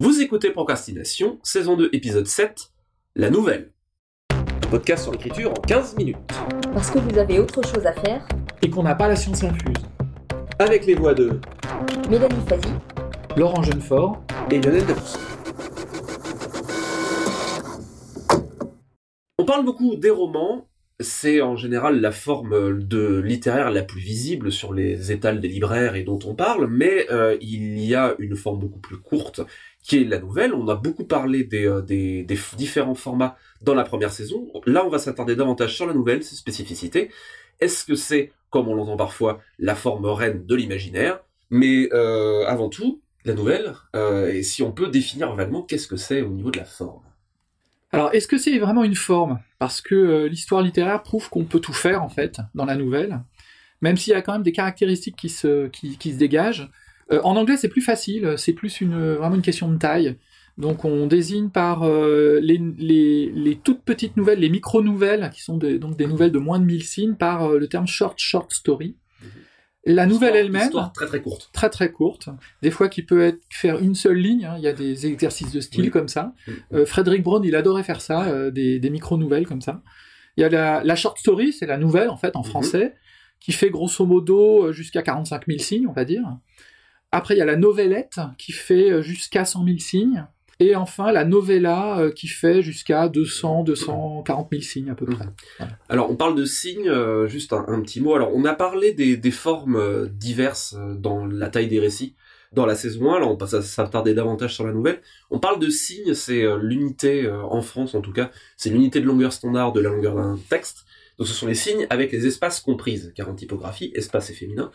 Vous écoutez Procrastination, saison 2, épisode 7, la nouvelle. Podcast sur l'écriture en 15 minutes. Parce que vous avez autre chose à faire, et qu'on n'a pas la science infuse. Avec les voix de Mélanie Fazi, Laurent Jeunefort, et Lionel Debus. On parle beaucoup des romans, c'est en général la forme de littéraire la plus visible sur les étals des libraires et dont on parle, mais euh, il y a une forme beaucoup plus courte qui est la nouvelle. On a beaucoup parlé des, euh, différents formats dans la première saison. Là, on va s'attarder davantage sur la nouvelle, ses spécificités. Est-ce que c'est, comme on l'entend parfois, la forme reine de l'imaginaire? Mais euh, avant tout, la nouvelle, euh, et si on peut définir vaguement qu'est-ce que c'est au niveau de la forme. Alors, est-ce que c'est vraiment une forme? Parce que euh, l'histoire littéraire prouve qu'on peut tout faire, en fait, dans la nouvelle, même s'il y a quand même des caractéristiques qui se, dégagent. Euh, en anglais, c'est plus facile, c'est plus une, vraiment une question de taille. Donc, on désigne par euh, les, les, toutes petites nouvelles, les micro-nouvelles, qui sont des, donc des nouvelles de moins de 1000 signes, par le terme short, short story. La nouvelle elle-même, Histoire très très courte. très très courte, des fois qui peut être faire une seule ligne, hein, il y a des exercices de style Oui. comme ça. Euh, Frédéric Braun, il adorait faire ça, euh, des, des micro-nouvelles comme ça. Il y a la, la short story, c'est la nouvelle en fait en Mhm. français, qui fait grosso modo euh, jusqu'à 45 000 signes, on va dire. Après, il y a la novellette, qui fait jusqu'à 100 000 signes. Et enfin, la novella, euh, qui fait jusqu'à 200, 240 000 signes à peu près. Alors, on parle de signes, euh, juste un, un petit mot. Alors, on a parlé des, des formes euh, diverses dans la taille des récits dans la saison 1. Alors, on passe à s'attarder davantage sur la nouvelle. On parle de signes, c'est l'unité, en France en tout cas, c'est l'unité de longueur standard de la longueur d'un texte. Donc, ce sont les signes avec les espaces comprises, car en typographie, espace est féminin.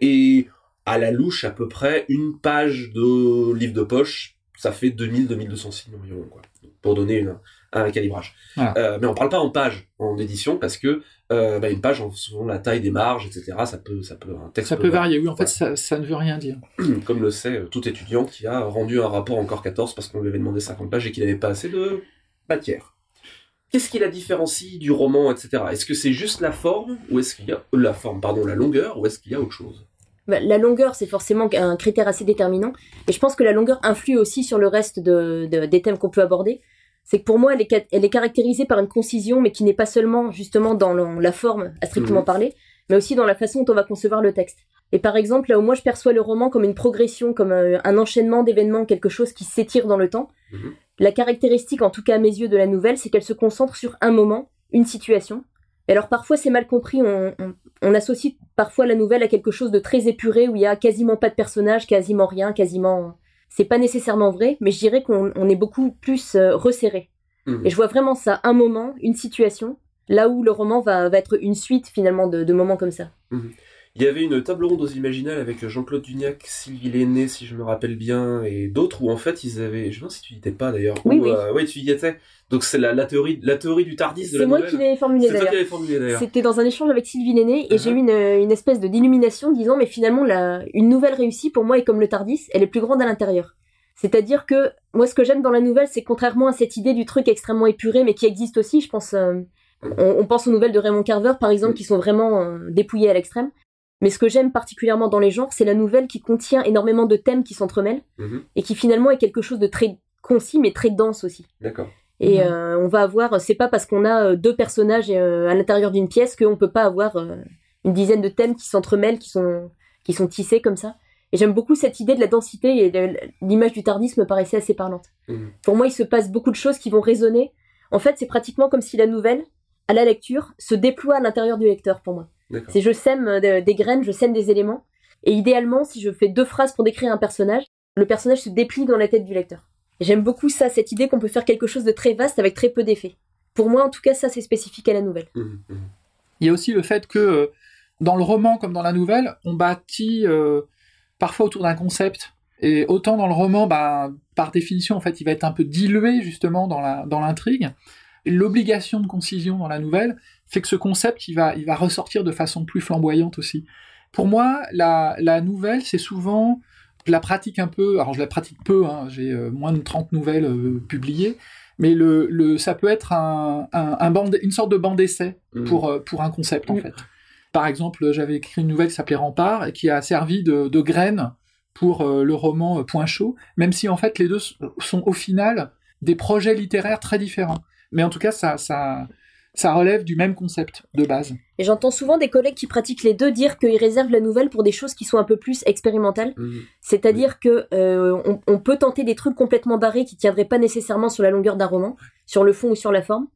Et à la louche, à peu près, une page de livre de poche, ça fait 2000-2200 signes environ, quoi. Pour donner une, un calibrage. Voilà. Euh, mais on parle pas en page en édition parce que euh, bah, une page, selon la taille des marges, etc., ça peut, ça peut, un texte Ça peut varier, oui, en Ouais. fait, ça, ça ne veut rien dire. comme le sait euh, tout étudiant qui a rendu un rapport encore 14 parce qu'on lui avait demandé 50 pages et qu'il n'avait pas assez de matière. Qu'est-ce qui la différencie du roman, etc. Est-ce que c'est juste la forme ou est-ce qu'il y a la forme, pardon, la longueur ou est-ce qu'il y a autre chose? La longueur, c'est forcément un critère assez déterminant. Et je pense que la longueur influe aussi sur le reste de, de- des thèmes qu'on peut aborder. C'est que pour moi, elle est, ca- elle est caractérisée par une concision, mais qui n'est pas seulement justement dans la forme, à strictement Mhm. parler, mais aussi dans la façon dont on va concevoir le texte. Et par exemple, là où moi je perçois le roman comme une progression, comme euh, un enchaînement d'événements, quelque chose qui s'étire dans le temps, Mhm. la caractéristique, en tout cas à mes yeux, de la nouvelle, c'est qu'elle se concentre sur un moment, une situation. Et alors parfois c'est mal compris, on, on- on associe parfois la nouvelle à quelque chose de très épuré où il y a quasiment pas de personnage, quasiment rien, quasiment. C'est pas nécessairement vrai, mais je dirais qu'on on est beaucoup plus euh, resserré. Mhm. Et je vois vraiment ça, un moment, une situation, là où le roman va, va être une suite finalement de, de moments comme ça. Il y avait une table ronde aux Imaginales avec Jean-Claude Duniac, Sylvie Lenné, si je me rappelle bien, et d'autres où en fait ils avaient. Je me demande si tu y étais pas d'ailleurs. Oui, Où, oui. euh, ouais, tu y étais. Donc c'est la, la théorie, la théorie du tardis de C'est la moi nouvelle. C'est toi qui l'avais formulé d'ailleurs. C'était dans un échange avec Sylvie Lenné et Uh-huh. j'ai eu une, une espèce de d'illumination disant mais finalement la, une nouvelle réussie pour moi est comme le Tardis, elle est plus grande à l'intérieur. C'est-à-dire que moi ce que j'aime dans la nouvelle c'est contrairement à cette idée du truc extrêmement épuré mais qui existe aussi, je pense euh, on, on pense aux nouvelles de Raymond Carver par exemple Mm. qui sont vraiment euh, dépouillées à l'extrême. Mais ce que j'aime particulièrement dans les genres, c'est la nouvelle qui contient énormément de thèmes qui s'entremêlent Mhm. et qui finalement est quelque chose de très concis mais très dense aussi. D'accord. Et Mhm. euh, on va avoir, c'est pas parce qu'on a euh, deux personnages euh, à l'intérieur d'une pièce qu'on peut pas avoir une dizaine de thèmes qui s'entremêlent, qui sont, qui sont tissés comme ça. Et j'aime beaucoup cette idée de la densité et de- l'image du tardis me paraissait assez parlante. Mhm. Pour moi, il se passe beaucoup de choses qui vont résonner. En fait, c'est pratiquement comme si la nouvelle, à la lecture, se déploie à l'intérieur du lecteur pour moi. C'est je sème euh, de- des graines, je sème des éléments. Et idéalement, si je fais deux phrases pour décrire un personnage, le personnage se déplie dans la tête du lecteur. J'aime beaucoup ça, cette idée qu'on peut faire quelque chose de très vaste avec très peu d'effets. Pour moi, en tout cas, ça, c'est spécifique à la nouvelle. Mhm. Mhm. Il y a aussi le fait que euh, dans le roman comme dans la nouvelle, on bâtit euh, parfois autour d'un concept. Et autant dans le roman, bah, par définition, en fait, il va être un peu dilué justement dans la dans l'intrigue. L'obligation de concision dans la nouvelle fait que ce concept, il va il va ressortir de façon plus flamboyante aussi. Pour moi, la, la nouvelle, c'est souvent je la pratique un peu, alors je la pratique peu, hein, j'ai euh, moins de 30 nouvelles euh, publiées, mais le, le, ça peut être un, un, un bande, une sorte de bande d'essai Mhm. pour, euh, pour un concept en Mm. fait. Par exemple, j'avais écrit une nouvelle qui s'appelait Rempart et qui a servi de, de graine pour euh, le roman euh, Point chaud, même si en fait les deux sont au final des projets littéraires très différents. Mais en tout cas, ça, ça, ça relève du même concept de base. Et j'entends souvent des collègues qui pratiquent les deux dire qu'ils réservent la nouvelle pour des choses qui sont un peu plus expérimentales. Mhm. C'est-à-dire que euh, on, on peut tenter des trucs complètement barrés qui tiendraient pas nécessairement sur la longueur d'un roman, sur le fond ou sur la forme.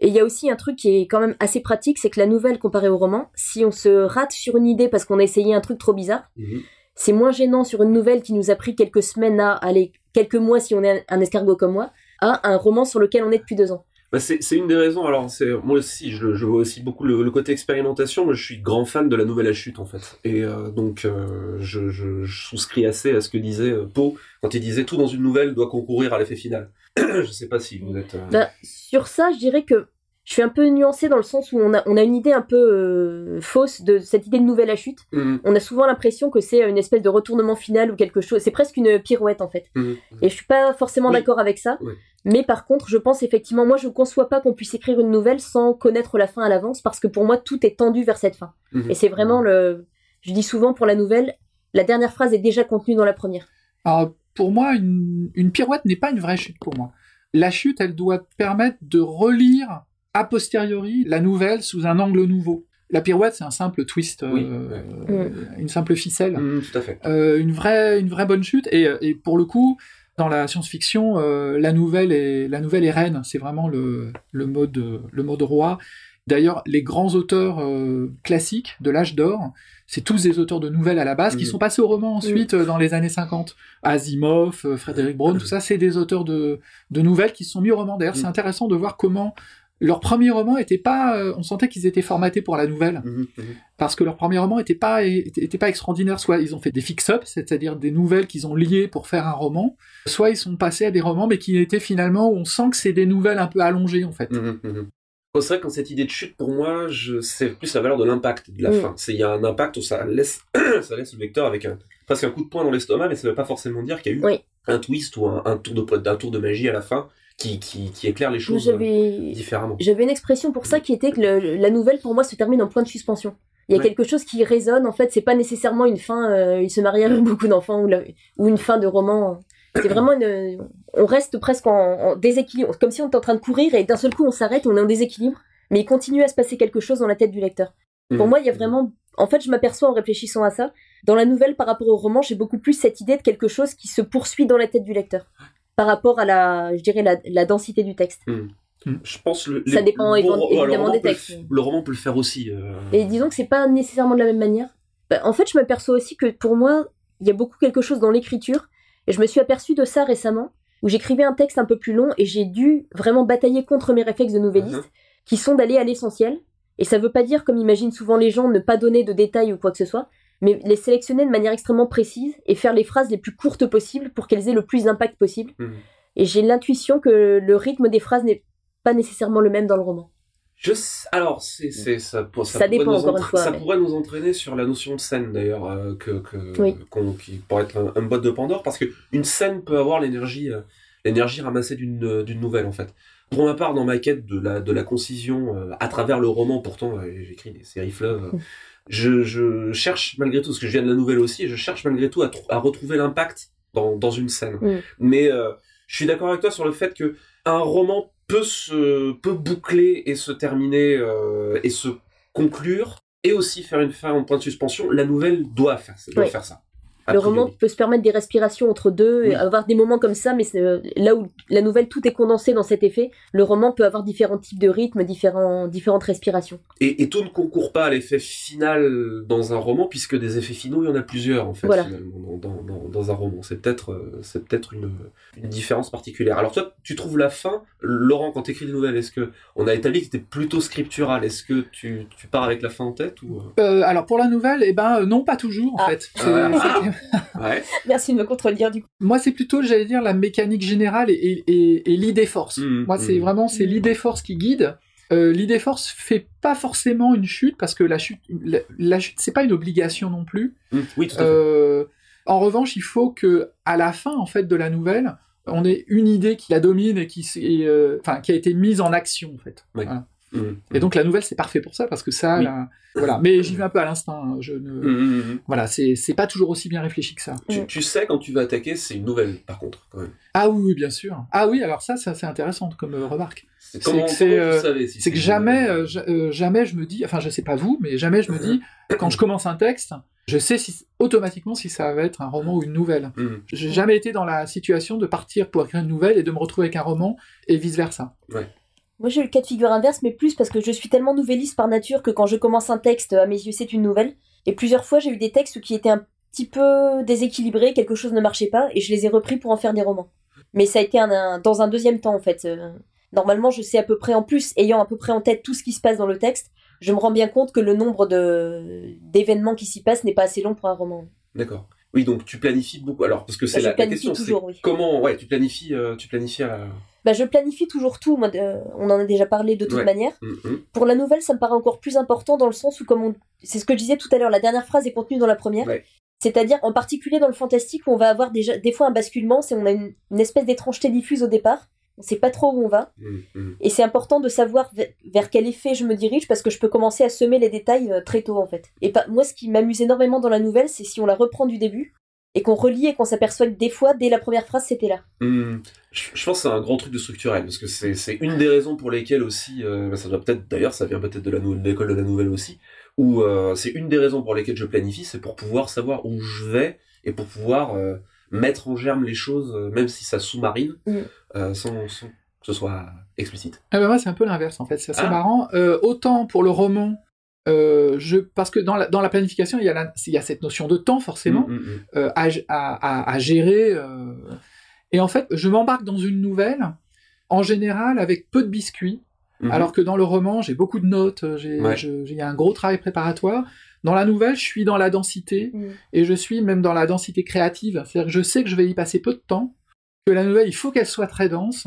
Et il y a aussi un truc qui est quand même assez pratique, c'est que la nouvelle comparée au roman, si on se rate sur une idée parce qu'on a essayé un truc trop bizarre, Mhm. c'est moins gênant sur une nouvelle qui nous a pris quelques semaines à aller quelques mois si on est un escargot comme moi, à un roman sur lequel on est depuis deux ans. Bah, c'est une des raisons. Alors, moi aussi, je, vois aussi beaucoup le, côté expérimentation. Moi, je suis grand fan de la nouvelle à chute, en fait. Et euh, donc, euh, je souscris assez à ce que disait euh, Poe quand il disait tout dans une nouvelle doit concourir à l'effet final. je sais pas si vous êtes. euh, Bah, sur ça, je dirais que je suis un peu nuancée dans le sens où on a, on a une idée un peu euh, fausse de cette idée de nouvelle à chute. mhm, On a souvent l'impression que c'est une espèce de retournement final ou quelque chose. C'est presque une pirouette en fait. mhm. Et je suis pas forcément Oui. d'accord avec ça. Oui. Mais par contre, je pense effectivement, moi je conçois pas qu'on puisse écrire une nouvelle sans connaître la fin à l'avance parce que pour moi tout est tendu vers cette fin. Mhm. Et c'est vraiment le. Je dis souvent pour la nouvelle, la dernière phrase est déjà contenue dans la première. Alors, pour moi, une, une pirouette n'est pas une vraie chute pour moi. La chute, elle doit te permettre de relire a posteriori la nouvelle sous un angle nouveau. La pirouette, c'est un simple twist, euh, Oui, euh, une simple ficelle. Tout à fait. Euh, une vraie, une vraie bonne chute. Et, et pour le coup, dans la science-fiction, euh, la nouvelle est, la nouvelle est reine. C'est vraiment le, le mode, le mode roi. D'ailleurs, les grands auteurs euh, classiques de l'âge d'or, c'est tous des auteurs de nouvelles à la base qui Mhm. sont passés au roman ensuite euh, dans les années 50. Asimov, Frédéric Brown, tout ça, c'est des auteurs de, de nouvelles qui se sont mis au roman. D'ailleurs, c'est intéressant de voir comment leur premier roman était pas, euh, on sentait qu'ils étaient formatés pour la nouvelle Mhm, mhm. parce que leur premier roman était pas était, était pas extraordinaire. Soit ils ont fait des fix-ups, c'est-à-dire des nouvelles qu'ils ont liées pour faire un roman, soit ils sont passés à des romans mais qui étaient finalement où on sent que c'est des nouvelles un peu allongées en fait. Mhm. C'est vrai que cette idée de chute, pour moi, je... c'est plus la valeur de l'impact de la Mm. fin. C'est il y a un impact où ça laisse, ça laisse le lecteur avec un presque un coup de poing dans l'estomac, mais ça veut pas forcément dire qu'il y a eu Oui. un twist ou un, un tour de un tour de magie à la fin qui qui, qui éclaire les choses euh, différemment. j'avais une expression pour ça qui était que le- la nouvelle pour moi se termine en point de suspension. Il y a Ouais. quelque chose qui résonne. En fait, c'est pas nécessairement une fin. euh, il se marie avec beaucoup d'enfants ou, la- ou une fin de roman. C'est vraiment une. On reste presque en, en déséquilibre, comme si on était en train de courir et d'un seul coup on s'arrête, on est en déséquilibre, mais il continue à se passer quelque chose dans la tête du lecteur. Pour Mhm. moi, il y a vraiment. En fait, je m'aperçois en réfléchissant à ça. Dans la nouvelle, par rapport au roman, j'ai beaucoup plus cette idée de quelque chose qui se poursuit dans la tête du lecteur. Par rapport à la, je dirais, la, la densité du texte. Je pense le, Ça les- dépend le évidemment des le textes. Le roman peut le faire aussi. euh, Et disons que c'est pas nécessairement de la même manière. Bah, en fait, je m'aperçois aussi que pour moi, il y a beaucoup quelque chose dans l'écriture. Et je me suis aperçue de ça récemment, où j'écrivais un texte un peu plus long et j'ai dû vraiment batailler contre mes réflexes de nouvelliste, Mhm. qui sont d'aller à l'essentiel. Et ça veut pas dire, comme imaginent souvent les gens, ne pas donner de détails ou quoi que ce soit, mais les sélectionner de manière extrêmement précise et faire les phrases les plus courtes possibles pour qu'elles aient le plus d'impact possible. Mhm. Et j'ai l'intuition que le rythme des phrases n'est pas nécessairement le même dans le roman. Je sais- alors c'est c'est ça pour- ça, Ça pourrait nous encore une entra- fois, ça mais- pourrait nous entraîner sur la notion de scène d'ailleurs euh, que que Oui. qu'on- qui pourrait être un, un boîte de Pandore parce que une scène peut avoir l'énergie euh, l'énergie ramassée d'une euh, d'une nouvelle en fait. Pour ma part dans ma quête de la de la concision euh, à travers le roman pourtant j'écris des séries fleuves euh, je, je cherche malgré tout, parce que je viens de la nouvelle aussi, je cherche malgré tout à, à retrouver l'impact dans, dans une scène. Mm. Mais euh, je suis d'accord avec toi sur le fait que un roman peut se peut boucler et se terminer euh, et se conclure et aussi faire une fin en point de suspension. La nouvelle doit faire, doit Oui. faire ça. Le roman peut se permettre des respirations entre deux, Oui. et avoir des moments comme ça, mais euh, là où la nouvelle tout est condensé dans cet effet, le roman peut avoir différents types de rythmes, différents, différentes respirations. Et, et tout ne concourt pas à l'effet final dans un roman, puisque des effets finaux, il y en a plusieurs, en fait, Voilà. finalement, dans, dans, dans un roman. C'est peut-être euh, c'est peut-être une, une différence particulière. Alors toi, tu trouves la fin, Laurent, quand tu écris des nouvelles, est-ce que on a établi que c'était plutôt scriptural Est-ce que tu, tu pars avec la fin en tête ou euh alors pour la nouvelle, eh ben non, pas toujours en Ah. fait. Ouais. Merci de me contredire du coup. Moi, c'est plutôt, j'allais dire, la mécanique générale et, et, et- et l'idée force. Mhm, Moi, c'est mhm. vraiment c'est l'idée force qui guide. Euh, l'idée force fait pas forcément une chute parce que la chute, la, la chute, c'est pas une obligation non plus. Mm, Oui, tout à fait. Euh, en revanche, il faut que à la fin en fait de la nouvelle, on ait une idée qui la domine et qui, s'est, euh, enfin, qui a été mise en action en fait. Oui. Voilà. Et donc la nouvelle, c'est parfait pour ça, parce que ça, Oui. là, voilà. Mais j'y vais un peu à l'instinct. hein. Je ne, Mhm, mhm. voilà, c'est pas toujours aussi bien réfléchi que ça. Tu, tu sais quand tu vas attaquer, c'est une nouvelle par contre quand même. Ah oui, oui, bien sûr. Ah oui, alors ça, ça c'est intéressant comme euh, remarque. C'est que euh, si que jamais, euh, ja- euh, jamais je me dis, enfin je sais pas vous, mais jamais je me dis quand je commence un texte, je sais si automatiquement si ça va être un roman ou une nouvelle. Mhm. J'ai jamais été dans la situation de partir pour écrire une nouvelle et de me retrouver avec un roman et vice versa. Moi, j'ai eu le cas de figure inverse, mais plus parce que je suis tellement nouvelliste par nature que quand je commence un texte, à mes yeux, c'est une nouvelle. Et plusieurs fois, j'ai eu des textes qui étaient un petit peu déséquilibrés, quelque chose ne marchait pas, et je les ai repris pour en faire des romans. Mais ça a été un, un- dans un deuxième temps, en fait. Euh, Normalement, je sais à peu près, en plus, ayant à peu près en tête tout ce qui se passe dans le texte, je me rends bien compte que le nombre de d'événements qui s'y passent n'est pas assez long pour un roman. D'accord. Oui, donc tu planifies beaucoup. Alors, parce que c'est Bah, la, la question, toujours, oui. comment, ouais, tu planifies, euh, tu planifies à la. Bah, je planifie toujours tout, moi, de- on en a déjà parlé de toute Ouais. manière. Mhm. Pour la nouvelle, ça me paraît encore plus important dans le sens où, comme on... c'est ce que je disais tout à l'heure, la dernière phrase est contenue dans la première. Ouais. C'est-à-dire, en particulier dans le fantastique, où on va avoir déjà des fois un basculement, c'est on a une, une espèce d'étrangeté diffuse au départ. On sait pas trop où on va. Mhm. Et c'est important de savoir ve- vers quel effet je me dirige parce que je peux commencer à semer les détails euh, très tôt, en fait. Et pas... moi, ce qui m'amuse énormément dans la nouvelle, c'est si on la reprend du début et qu'on relit et qu'on s'aperçoit que des fois, dès la première phrase, c'était là. Hmm, Je, je pense que c'est un grand truc de structurel, parce que c'est une des raisons pour lesquelles aussi, euh, bah, ça doit peut-être, d'ailleurs, ça vient peut-être de l'école de la nouvelle aussi, où euh, c'est une des raisons pour lesquelles je planifie, c'est pour pouvoir savoir où je vais et pour pouvoir euh, mettre en germe les choses, même si ça sous-marine, Mm. euh, sans, sans que ce soit explicite. Ah bah moi c'est un peu l'inverse en fait, c'est assez Ah. marrant. Euh, autant pour le roman, euh, je parce que dans la, dans la planification il y, a la- il y a cette notion de temps forcément Mm, mm, mm. euh, à, à, à- gérer. euh, et en fait je m'embarque dans une nouvelle en général avec peu de biscuits, Mhm. alors que dans le roman j'ai beaucoup de notes, Ouais. j'ai- il y a un gros travail préparatoire. Dans la nouvelle je suis dans la densité et je suis même dans la densité créative, c'est-à-dire que je sais que je vais y passer peu de temps, que la nouvelle, il faut qu'elle soit très dense,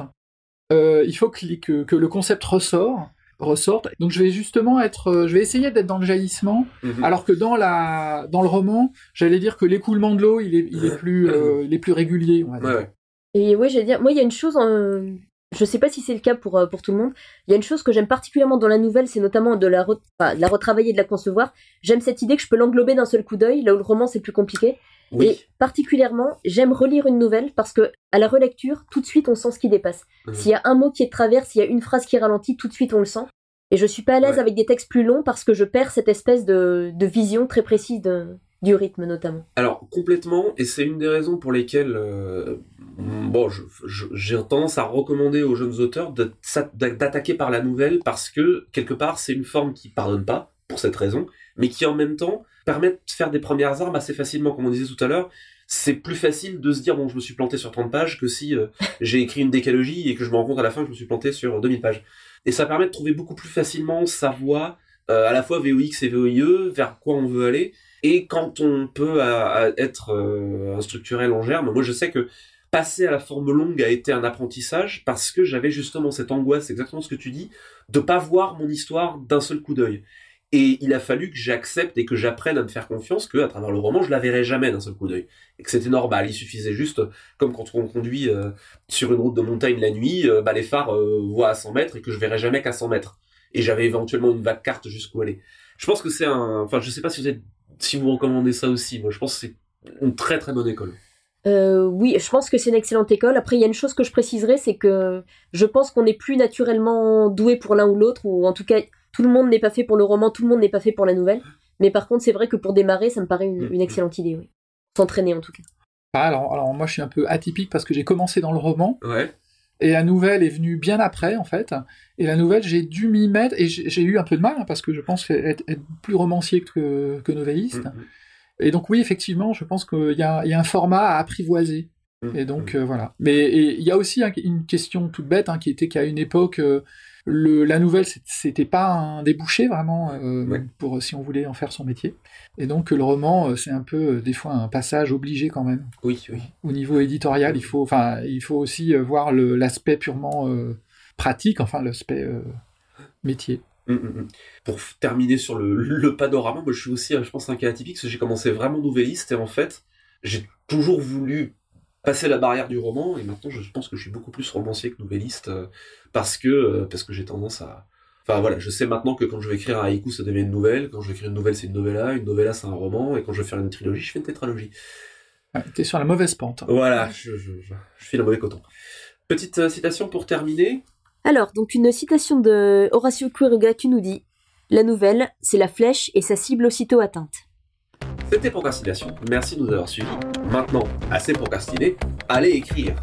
euh, il faut que, que, que le concept ressort, ressorte. Donc je vais justement être, euh, je vais essayer d'être dans le jaillissement, Mhm. alors que dans la, dans le roman, j'allais dire que l'écoulement de l'eau, il est, il est plus, euh, il est plus régulier. On va dire. Ouais, ouais. Et oui, j'allais dire, moi, il y a une chose, en- je sais pas si c'est le cas pour, euh, pour tout le monde, il y a une chose que j'aime particulièrement dans la nouvelle, c'est notamment de la, re- enfin, de la retravailler, de la concevoir. J'aime cette idée que je peux l'englober d'un seul coup d'œil, là où le roman c'est plus compliqué. Oui. Et particulièrement, j'aime relire une nouvelle parce que à la relecture, tout de suite on sent ce qui dépasse. Mhm. S'il y a un mot qui est de travers, s'il y a une phrase qui ralentit, tout de suite on le sent. Et je suis pas à l'aise Ouais. avec des textes plus longs parce que je perds cette espèce de, de vision très précise de, du rythme notamment. Alors complètement, et c'est une des raisons pour lesquelles, euh, bon, j'ai tendance à recommander aux jeunes auteurs d'attaquer par la nouvelle parce que quelque part c'est une forme qui pardonne pas pour cette raison, mais qui en même temps permet de faire des premières armes assez facilement, comme on disait tout à l'heure. C'est plus facile de se dire bon je me suis planté sur 30 pages que si euh, j'ai écrit une décalogie et que je me rends compte à la fin que je me suis planté sur 2000 pages. Et ça permet de trouver beaucoup plus facilement sa voie, euh, à la fois VOX et VOIE, vers quoi on veut aller. Et quand on peut à- à être euh, un structurel en germe, moi je sais que passer à la forme longue a été un apprentissage parce que j'avais justement cette angoisse, exactement ce que tu dis, de pas voir mon histoire d'un seul coup d'œil. Et il a fallu que j'accepte et que j'apprenne à me faire confiance que à travers le roman, je la verrai jamais d'un seul coup d'œil. Et que c'était normal, il suffisait juste, comme quand on conduit euh, sur une route de montagne la nuit, euh, bah, les phares euh, voient à 100 mètres et que je verrai jamais qu'à 100 mètres. Et j'avais éventuellement une vague carte jusqu'où aller. Je pense que c'est un... Enfin, je sais pas si vous recommandez ça aussi. Moi, je pense que c'est une très très bonne école. Oui, je pense que c'est une excellente école. Après, il y a une chose que je préciserai, c'est que je pense qu'on n'est plus naturellement doué pour l'un ou l'autre, ou en tout cas, tout le monde n'est pas fait pour le roman, tout le monde n'est pas fait pour la nouvelle. Mais par contre, c'est vrai que pour démarrer, ça me paraît une, une excellente idée, oui. S'entraîner en tout cas. Ah, alors, alors moi je suis un peu atypique parce que j'ai commencé dans le roman Ouais. et la nouvelle est venue bien après en fait. Et la nouvelle j'ai dû m'y mettre et j'ai eu un peu de mal hein, parce que je pense être, être plus romancier que, que novelliste. Mhm. Et donc oui, effectivement, je pense qu'il y a, il y a un format à apprivoiser. Et donc euh, voilà. Mais il y a aussi un- une question toute bête hein, qui était qu'à une époque, euh, le, la nouvelle c'était pas un débouché vraiment euh, Ouais. pour si on voulait en faire son métier. Et donc le roman, euh, c'est un peu euh, des fois un passage obligé quand même. Oui, oui. Au niveau éditorial, il faut, enfin, il faut aussi voir l'aspect purement euh, pratique, enfin l'aspect euh, métier. Mm, mm, mm. Pour terminer sur le, le panorama, moi je suis aussi, je pense, un cas atypique, parce que j'ai commencé vraiment nouvelliste, et en fait, j'ai toujours voulu passer la barrière du roman, et maintenant je pense que je suis beaucoup plus romancier que nouvelliste, euh, parce que, euh, parce que j'ai tendance à... Enfin voilà, je sais maintenant que quand je vais écrire un haïku, ça devient une nouvelle. Quand je vais écrire une nouvelle, c'est une novella. Une novella, c'est un roman. Et quand je vais faire une trilogie, je fais une tétralogie. Ouais, T'es sur la mauvaise pente. Voilà, je, je, je, je file un mauvais coton. Petite euh, citation pour terminer. Alors, donc une citation de Horacio Quiroga qui nous dit La nouvelle, c'est la flèche et sa cible aussitôt atteinte. C'était Procrastination. Merci de nous avoir suivis. Maintenant, assez procrastiné, allez écrire.